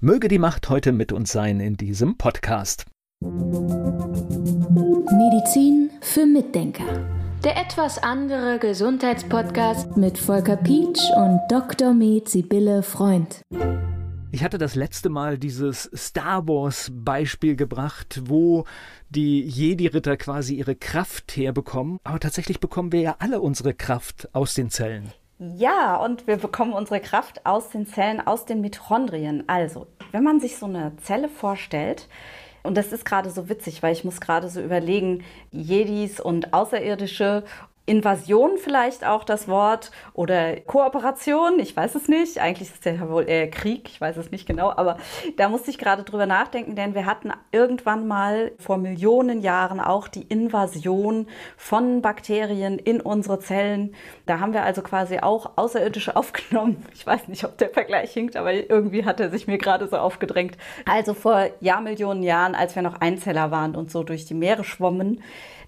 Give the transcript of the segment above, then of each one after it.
Möge die Macht heute mit uns sein in diesem Podcast. Medizin für Mitdenker. Der etwas andere Gesundheitspodcast mit Volker Pietsch und Dr. Med Sibylle Freund. Ich hatte das letzte Mal dieses Star Wars Beispiel gebracht, wo die Jedi-Ritter quasi ihre Kraft herbekommen. Aber tatsächlich bekommen wir ja alle unsere Kraft aus den Zellen. Ja, und wir bekommen unsere Kraft aus den Zellen, aus den Mitochondrien. Also, wenn man sich so eine Zelle vorstellt, und das ist gerade so witzig, weil ich muss gerade so überlegen, Jedis und Außerirdische Invasion vielleicht auch das Wort oder Kooperation, ich weiß es nicht. Eigentlich ist es ja wohl eher Krieg, ich weiß es nicht genau, aber da musste ich gerade drüber nachdenken, denn wir hatten irgendwann mal vor Millionen Jahren auch die Invasion von Bakterien in unsere Zellen. Da haben wir also quasi auch Außerirdische aufgenommen. Ich weiß nicht, ob der Vergleich hinkt, aber irgendwie hat er sich mir gerade so aufgedrängt. Also vor Jahrmillionen Jahren, als wir noch Einzeller waren und so durch die Meere schwommen,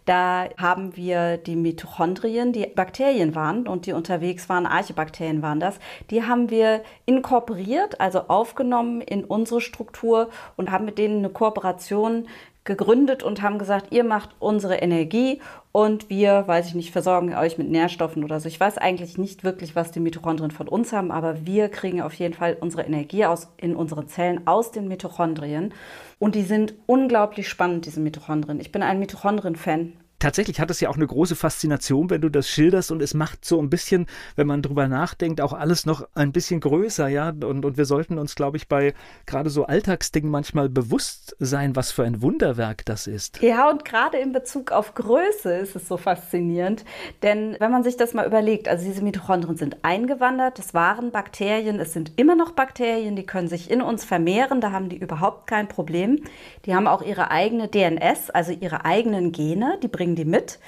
da haben wir die Mitochondrien, die Bakterien waren und die unterwegs waren, Archebakterien waren das, die haben wir inkorporiert, also aufgenommen in unsere Struktur und haben mit denen eine Kooperation gegründet und haben gesagt, ihr macht unsere Energie und wir, weiß ich nicht, versorgen euch mit Nährstoffen oder so. Ich weiß eigentlich nicht wirklich, was die Mitochondrien von uns haben, aber wir kriegen auf jeden Fall unsere Energie aus, in unseren Zellen aus den Mitochondrien. Und die sind unglaublich spannend, diese Mitochondrien. Ich bin ein Mitochondrien-Fan tatsächlich hat es ja auch eine große Faszination, wenn du das schilderst und es macht so ein bisschen, wenn man drüber nachdenkt, auch alles noch ein bisschen größer, ja. Und, und wir sollten uns, glaube ich, bei gerade so Alltagsdingen manchmal bewusst sein, was für ein Wunderwerk das ist. Ja, und gerade in Bezug auf Größe ist es so faszinierend. Denn wenn man sich das mal überlegt, also diese Mitochondrien sind eingewandert, das waren Bakterien, es sind immer noch Bakterien, die können sich in uns vermehren, da haben die überhaupt kein Problem. Die haben auch ihre eigene DNS, also ihre eigenen Gene, die bringen bringen die mit.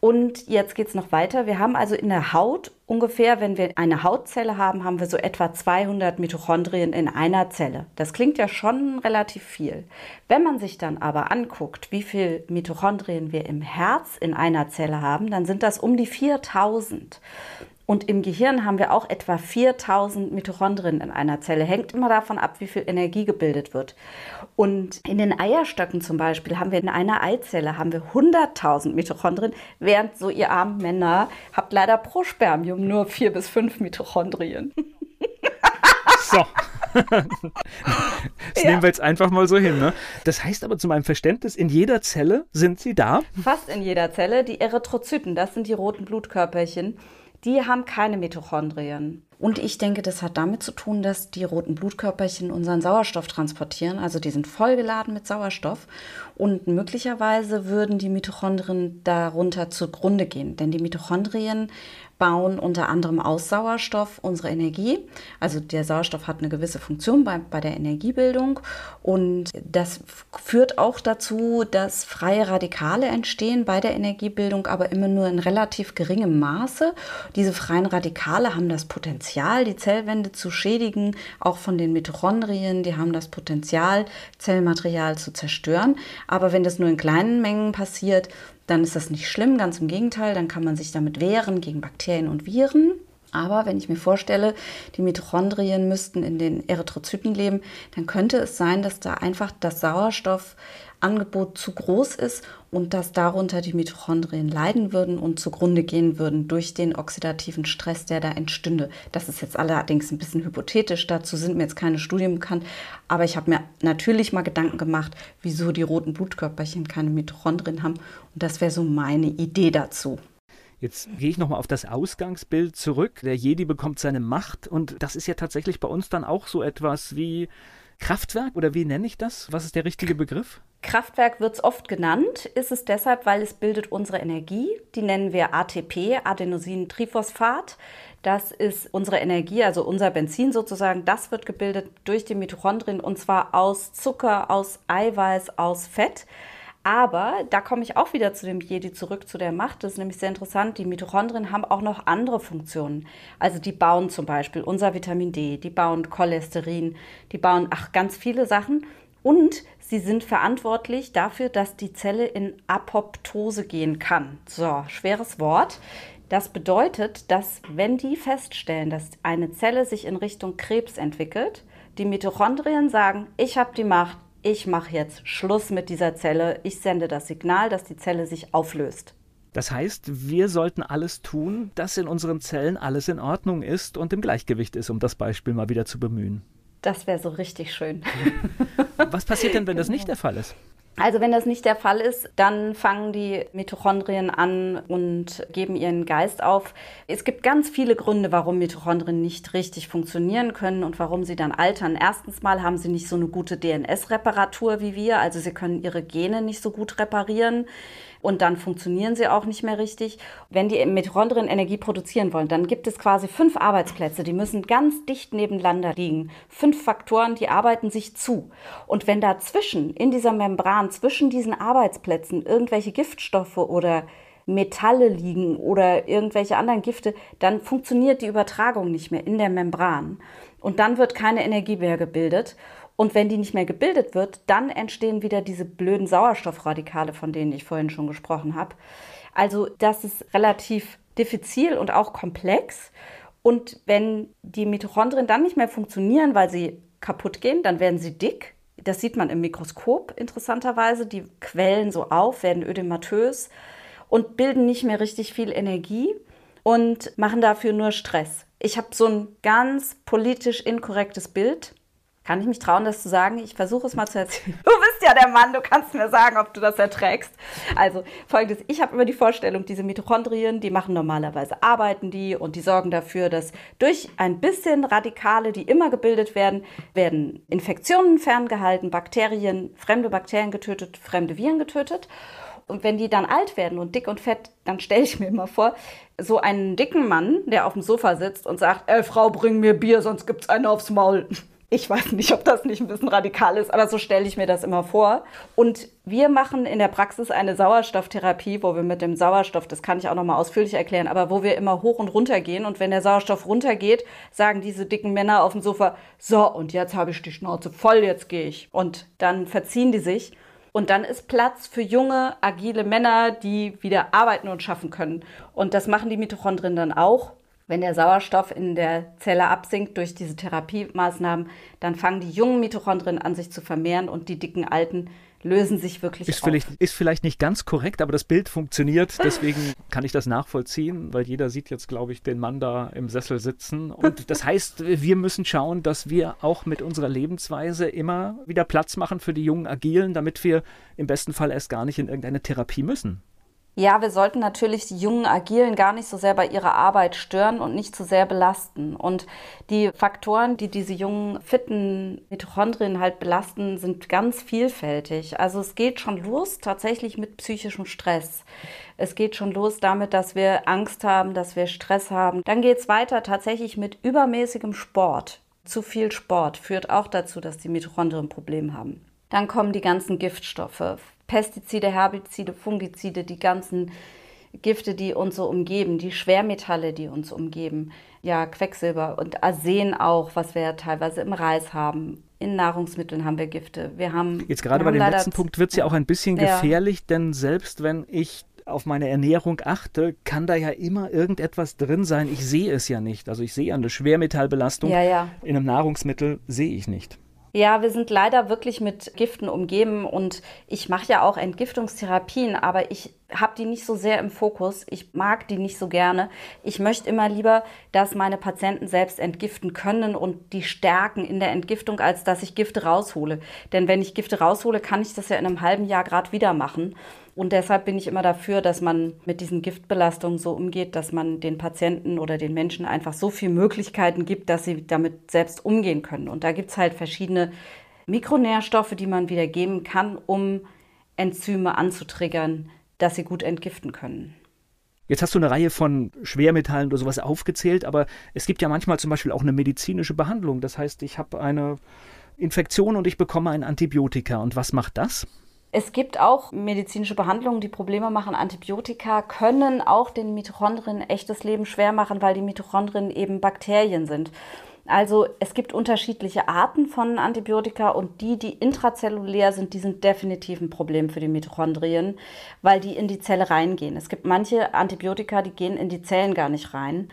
Und jetzt geht es noch weiter. Wir haben also in der Haut ungefähr, wenn wir eine Hautzelle haben, haben wir so etwa 200 Mitochondrien in einer Zelle. Das klingt ja schon relativ viel. Wenn man sich dann aber anguckt, wie viel Mitochondrien wir im Herz in einer Zelle haben, dann sind das um die 4000. Und im Gehirn haben wir auch etwa 4000 Mitochondrien in einer Zelle. Hängt immer davon ab, wie viel Energie gebildet wird. Und in den Eierstöcken zum Beispiel haben wir in einer Eizelle haben wir 100.000 Mitochondrien, während so ihr armen Männer habt leider pro Spermium nur vier bis fünf Mitochondrien. So. das ja. nehmen wir jetzt einfach mal so hin. Ne? Das heißt aber zu meinem Verständnis, in jeder Zelle sind sie da? Fast in jeder Zelle. Die Erythrozyten, das sind die roten Blutkörperchen die haben keine Mitochondrien. Und ich denke, das hat damit zu tun, dass die roten Blutkörperchen unseren Sauerstoff transportieren. Also die sind vollgeladen mit Sauerstoff. Und möglicherweise würden die Mitochondrien darunter zugrunde gehen. Denn die Mitochondrien bauen unter anderem aus Sauerstoff unsere Energie. Also der Sauerstoff hat eine gewisse Funktion bei, bei der Energiebildung und das führt auch dazu, dass freie Radikale entstehen bei der Energiebildung, aber immer nur in relativ geringem Maße. Diese freien Radikale haben das Potenzial, die Zellwände zu schädigen, auch von den Mitochondrien. Die haben das Potenzial, Zellmaterial zu zerstören. Aber wenn das nur in kleinen Mengen passiert, dann ist das nicht schlimm, ganz im Gegenteil, dann kann man sich damit wehren gegen Bakterien und Viren. Aber wenn ich mir vorstelle, die Mitochondrien müssten in den Erythrozyten leben, dann könnte es sein, dass da einfach das Sauerstoffangebot zu groß ist und dass darunter die Mitochondrien leiden würden und zugrunde gehen würden durch den oxidativen Stress, der da entstünde. Das ist jetzt allerdings ein bisschen hypothetisch, dazu sind mir jetzt keine Studien bekannt, aber ich habe mir natürlich mal Gedanken gemacht, wieso die roten Blutkörperchen keine Mitochondrien haben und das wäre so meine Idee dazu. Jetzt gehe ich nochmal auf das Ausgangsbild zurück. Der Jedi bekommt seine Macht und das ist ja tatsächlich bei uns dann auch so etwas wie Kraftwerk oder wie nenne ich das? Was ist der richtige Begriff? Kraftwerk wird es oft genannt, ist es deshalb, weil es bildet unsere Energie. Die nennen wir ATP, Adenosintriphosphat. Das ist unsere Energie, also unser Benzin sozusagen. Das wird gebildet durch die Mitochondrien und zwar aus Zucker, aus Eiweiß, aus Fett. Aber da komme ich auch wieder zu dem Jedi zurück, zu der Macht. Das ist nämlich sehr interessant. Die Mitochondrien haben auch noch andere Funktionen. Also die bauen zum Beispiel unser Vitamin D, die bauen Cholesterin, die bauen ach ganz viele Sachen. Und sie sind verantwortlich dafür, dass die Zelle in Apoptose gehen kann. So, schweres Wort. Das bedeutet, dass wenn die feststellen, dass eine Zelle sich in Richtung Krebs entwickelt, Die Mitochondrien sagen, ich habe die Macht, ich mache jetzt Schluss mit dieser Zelle, ich sende das Signal, dass die Zelle sich auflöst. Das heißt, wir sollten alles tun, dass in unseren Zellen alles in Ordnung ist und im Gleichgewicht ist, um das Beispiel mal wieder zu bemühen. Das wäre so richtig schön. Was passiert denn, wenn das nicht der Fall ist? Also wenn das nicht der Fall ist, dann fangen die Mitochondrien an und geben ihren Geist auf. Es gibt ganz viele Gründe, warum Mitochondrien nicht richtig funktionieren können und warum sie dann altern. Erstens mal haben sie nicht so eine gute DNS-Reparatur wie wir, also sie können ihre Gene nicht so gut reparieren und dann funktionieren sie auch nicht mehr richtig. Wenn die Mitochondrien Energie produzieren wollen, dann gibt es quasi fünf Arbeitsplätze, die müssen ganz dicht nebeneinander liegen. Fünf Faktoren, die arbeiten sich zu. Und wenn dazwischen, in dieser Membran, zwischen diesen Arbeitsplätzen irgendwelche Giftstoffe oder Metalle liegen oder irgendwelche anderen Gifte, dann funktioniert die Übertragung nicht mehr in der Membran. Und dann wird keine Energie mehr gebildet. Und wenn die nicht mehr gebildet wird, dann entstehen wieder diese blöden Sauerstoffradikale, von denen ich vorhin schon gesprochen habe. Also das ist relativ diffizil und auch komplex. Und wenn die Mitochondrien dann nicht mehr funktionieren, weil sie kaputt gehen, dann werden sie dick. Das sieht man im Mikroskop interessanterweise. Die quellen so auf, werden ödematös und bilden nicht mehr richtig viel Energie und machen dafür nur Stress. Ich habe so ein ganz politisch inkorrektes Bild kann ich mich trauen, das zu sagen? Ich versuche es mal zu erzählen. Du bist ja der Mann, du kannst mir sagen, ob du das erträgst. Also folgendes, ich habe immer die Vorstellung, diese Mitochondrien, die machen normalerweise, arbeiten die und die sorgen dafür, dass durch ein bisschen Radikale, die immer gebildet werden, werden Infektionen ferngehalten, Bakterien, fremde Bakterien getötet, fremde Viren getötet. Und wenn die dann alt werden und dick und fett, dann stelle ich mir immer vor, so einen dicken Mann, der auf dem Sofa sitzt und sagt, ey Frau, bring mir Bier, sonst gibt's einen aufs Maul. Ich weiß nicht, ob das nicht ein bisschen radikal ist, aber so stelle ich mir das immer vor. Und wir machen in der Praxis eine Sauerstofftherapie, wo wir mit dem Sauerstoff, das kann ich auch noch mal ausführlich erklären, aber wo wir immer hoch und runter gehen. Und wenn der Sauerstoff runtergeht, sagen diese dicken Männer auf dem Sofa, so, und jetzt habe ich die Schnauze voll, jetzt gehe ich. Und dann verziehen die sich. Und dann ist Platz für junge, agile Männer, die wieder arbeiten und schaffen können. Und das machen die Mitochondrien dann auch. Wenn der Sauerstoff in der Zelle absinkt durch diese Therapiemaßnahmen, dann fangen die jungen Mitochondrien an, sich zu vermehren und die dicken alten lösen sich wirklich ist auf. Vielleicht, ist vielleicht nicht ganz korrekt, aber das Bild funktioniert. Deswegen kann ich das nachvollziehen, weil jeder sieht jetzt, glaube ich, den Mann da im Sessel sitzen. Und das heißt, wir müssen schauen, dass wir auch mit unserer Lebensweise immer wieder Platz machen für die jungen Agilen, damit wir im besten Fall erst gar nicht in irgendeine Therapie müssen. Ja, wir sollten natürlich die jungen Agilen gar nicht so sehr bei ihrer Arbeit stören und nicht zu so sehr belasten. Und die Faktoren, die diese jungen, fitten Mitochondrien halt belasten, sind ganz vielfältig. Also es geht schon los tatsächlich mit psychischem Stress. Es geht schon los damit, dass wir Angst haben, dass wir Stress haben. Dann geht es weiter tatsächlich mit übermäßigem Sport. Zu viel Sport führt auch dazu, dass die Mitochondrien Probleme haben. Dann kommen die ganzen Giftstoffe, Pestizide, Herbizide, Fungizide, die ganzen Gifte, die uns so umgeben, die Schwermetalle, die uns umgeben. Ja, Quecksilber und Arsen auch, was wir ja teilweise im Reis haben. In Nahrungsmitteln haben wir Gifte. Wir haben jetzt gerade bei dem letzten Punkt wird es ja auch ein bisschen ja. gefährlich, denn selbst wenn ich auf meine Ernährung achte, kann da ja immer irgendetwas drin sein. Ich sehe es ja nicht. Also ich sehe eine Schwermetallbelastung ja, ja. in einem Nahrungsmittel sehe ich nicht. Ja, wir sind leider wirklich mit Giften umgeben und ich mache ja auch Entgiftungstherapien, aber ich habe die nicht so sehr im Fokus. Ich mag die nicht so gerne. Ich möchte immer lieber, dass meine Patienten selbst entgiften können und die stärken in der Entgiftung, als dass ich Gifte raushole. Denn wenn ich Gifte raushole, kann ich das ja in einem halben Jahr gerade wieder machen. Und deshalb bin ich immer dafür, dass man mit diesen Giftbelastungen so umgeht, dass man den Patienten oder den Menschen einfach so viele Möglichkeiten gibt, dass sie damit selbst umgehen können. Und da gibt es halt verschiedene Mikronährstoffe, die man wieder geben kann, um Enzyme anzutriggern, dass sie gut entgiften können. Jetzt hast du eine Reihe von Schwermetallen oder sowas aufgezählt, aber es gibt ja manchmal zum Beispiel auch eine medizinische Behandlung. Das heißt, ich habe eine Infektion und ich bekomme ein Antibiotika. Und was macht das? Es gibt auch medizinische Behandlungen, die Probleme machen. Antibiotika können auch den Mitochondrien echtes Leben schwer machen, weil die Mitochondrien eben Bakterien sind. Also es gibt unterschiedliche Arten von Antibiotika und die, die intrazellulär sind, die sind definitiv ein Problem für die Mitochondrien, weil die in die Zelle reingehen. Es gibt manche Antibiotika, die gehen in die Zellen gar nicht rein.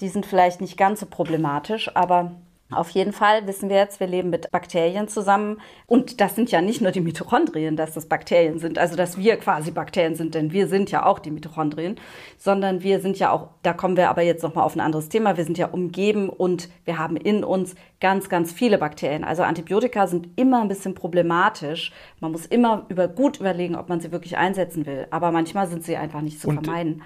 Die sind vielleicht nicht ganz so problematisch, aber Auf jeden Fall wissen wir jetzt, wir leben mit Bakterien zusammen. Und das sind ja nicht nur die Mitochondrien, dass das Bakterien sind, also dass wir quasi Bakterien sind, denn wir sind ja auch die Mitochondrien, sondern wir sind ja auch, da kommen wir aber jetzt nochmal auf ein anderes Thema, wir sind ja umgeben und wir haben in uns ganz, ganz viele Bakterien. Also Antibiotika sind immer ein bisschen problematisch. Man muss immer über, gut überlegen, ob man sie wirklich einsetzen will. Aber manchmal sind sie einfach nicht zu und vermeiden.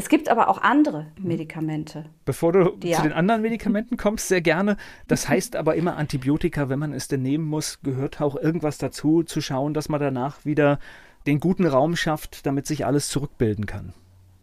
Es gibt aber auch andere Medikamente. Bevor du ja. zu den anderen Medikamenten kommst, sehr gerne. Das heißt aber immer Antibiotika, wenn man es denn nehmen muss, gehört auch irgendwas dazu, zu schauen, dass man danach wieder den guten Raum schafft, damit sich alles zurückbilden kann.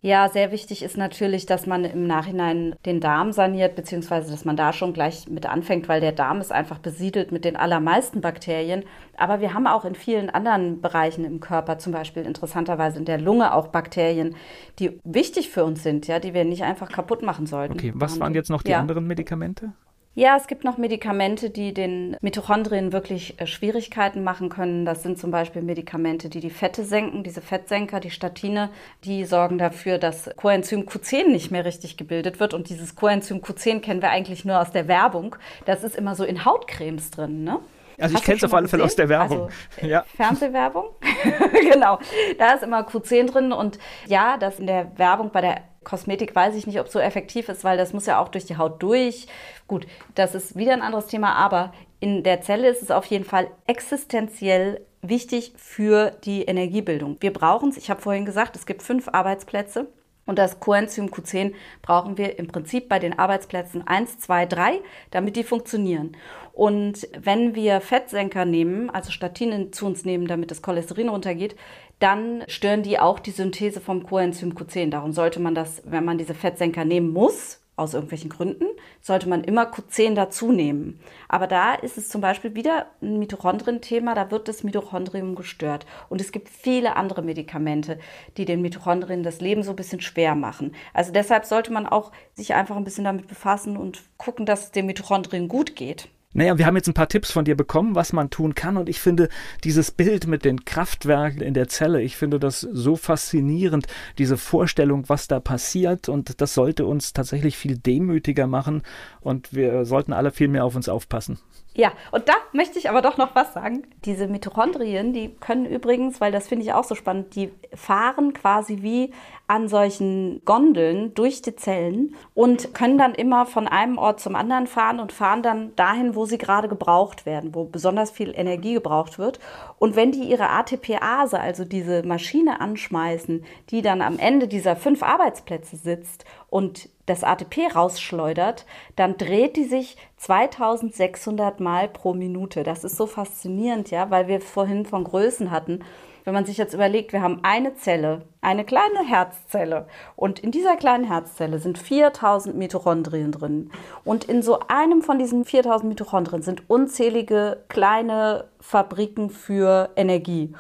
Ja, sehr wichtig ist natürlich, dass man im Nachhinein den Darm saniert, beziehungsweise dass man da schon gleich mit anfängt, weil der Darm ist einfach besiedelt mit den allermeisten Bakterien. Aber wir haben auch in vielen anderen Bereichen im Körper, zum Beispiel interessanterweise in der Lunge, auch Bakterien, die wichtig für uns sind, ja, die wir nicht einfach kaputt machen sollten. Okay, was waren jetzt noch die ja. anderen Medikamente? Ja, es gibt noch Medikamente, die den Mitochondrien wirklich äh, Schwierigkeiten machen können. Das sind zum Beispiel Medikamente, die die Fette senken. Diese Fettsenker, die Statine, die sorgen dafür, dass Coenzym Q10 nicht mehr richtig gebildet wird. Und dieses Coenzym Q10 kennen wir eigentlich nur aus der Werbung. Das ist immer so in Hautcremes drin, ne? Also Hast ich kenne es auf alle Fälle aus der Werbung. Also, äh, ja. Fernsehwerbung. genau. Da ist immer Q10 drin und ja, das in der Werbung bei der Kosmetik weiß ich nicht, ob so effektiv ist, weil das muss ja auch durch die Haut durch. Gut, das ist wieder ein anderes Thema, aber in der Zelle ist es auf jeden Fall existenziell wichtig für die Energiebildung. Wir brauchen es, ich habe vorhin gesagt, es gibt fünf Arbeitsplätze. Und das Coenzym Q10 brauchen wir im Prinzip bei den Arbeitsplätzen 1, 2, 3, damit die funktionieren. Und wenn wir Fettsenker nehmen, also Statinen zu uns nehmen, damit das Cholesterin runtergeht, dann stören die auch die Synthese vom Coenzym Q10. Darum sollte man das, wenn man diese Fettsenker nehmen muss, aus irgendwelchen Gründen, sollte man immer Q10 dazu nehmen. Aber da ist es zum Beispiel wieder ein Mitochondrien-Thema, da wird das Mitochondrium gestört. Und es gibt viele andere Medikamente, die den Mitochondrien das Leben so ein bisschen schwer machen. Also deshalb sollte man auch sich einfach ein bisschen damit befassen und gucken, dass es den Mitochondrien gut geht. Naja, wir haben jetzt ein paar Tipps von dir bekommen, was man tun kann. Und ich finde dieses Bild mit den Kraftwerken in der Zelle, ich finde das so faszinierend, diese Vorstellung, was da passiert. Und das sollte uns tatsächlich viel demütiger machen. Und wir sollten alle viel mehr auf uns aufpassen. Ja, und da möchte ich aber doch noch was sagen. Diese Mitochondrien, die können übrigens, weil das finde ich auch so spannend, die fahren quasi wie an solchen Gondeln durch die Zellen und können dann immer von einem Ort zum anderen fahren und fahren dann dahin, wo sie gerade gebraucht werden, wo besonders viel Energie gebraucht wird. Und wenn die ihre ATPase, also diese Maschine anschmeißen, die dann am Ende dieser fünf Arbeitsplätze sitzt und das ATP rausschleudert, dann dreht die sich 2600 Mal pro Minute. Das ist so faszinierend, ja, weil wir vorhin von Größen hatten. Wenn man sich jetzt überlegt, wir haben eine Zelle, eine kleine Herzzelle und in dieser kleinen Herzzelle sind 4000 Mitochondrien drin. Und in so einem von diesen 4000 Mitochondrien sind unzählige kleine Fabriken für Energie.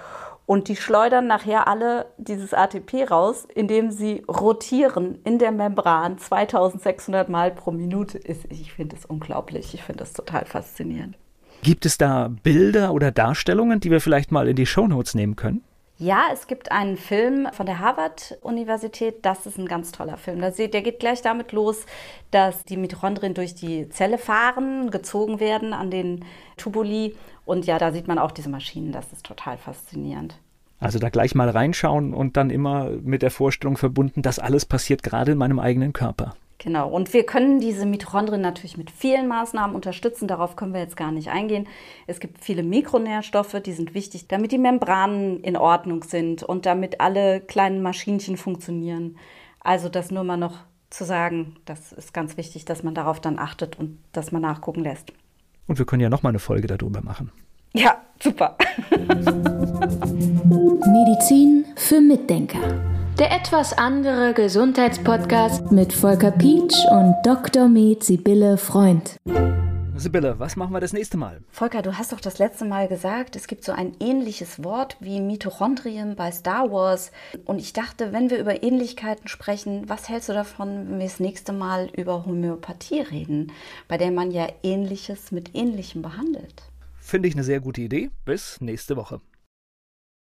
Und die schleudern nachher alle dieses ATP raus, indem sie rotieren in der Membran 2600 Mal pro Minute. Ich finde es unglaublich. Ich finde es total faszinierend. Gibt es da Bilder oder Darstellungen, die wir vielleicht mal in die Shownotes nehmen können? Ja, es gibt einen Film von der Harvard-Universität. Das ist ein ganz toller Film. Der geht gleich damit los, dass die Mitochondrien durch die Zelle fahren, gezogen werden an den Tubuli. Und ja, da sieht man auch diese Maschinen. Das ist total faszinierend. Also da gleich mal reinschauen und dann immer mit der Vorstellung verbunden, dass alles passiert gerade in meinem eigenen Körper. Genau, und wir können diese Mitochondrien natürlich mit vielen Maßnahmen unterstützen. Darauf können wir jetzt gar nicht eingehen. Es gibt viele Mikronährstoffe, die sind wichtig, damit die Membranen in Ordnung sind und damit alle kleinen Maschinchen funktionieren. Also das nur mal noch zu sagen, das ist ganz wichtig, dass man darauf dann achtet und dass man nachgucken lässt. Und wir können ja noch mal eine Folge darüber machen. Ja, super. Medizin für Mitdenker. Der etwas andere Gesundheitspodcast mit Volker Pietsch und Dr. Med Sibylle Freund. Sibylle, was machen wir das nächste Mal? Volker, du hast doch das letzte Mal gesagt, es gibt so ein ähnliches Wort wie Mitochondrien bei Star Wars. Und ich dachte, wenn wir über Ähnlichkeiten sprechen, was hältst du davon, wenn wir das nächste Mal über Homöopathie reden, bei der man ja Ähnliches mit Ähnlichem behandelt? Finde ich eine sehr gute Idee. Bis nächste Woche.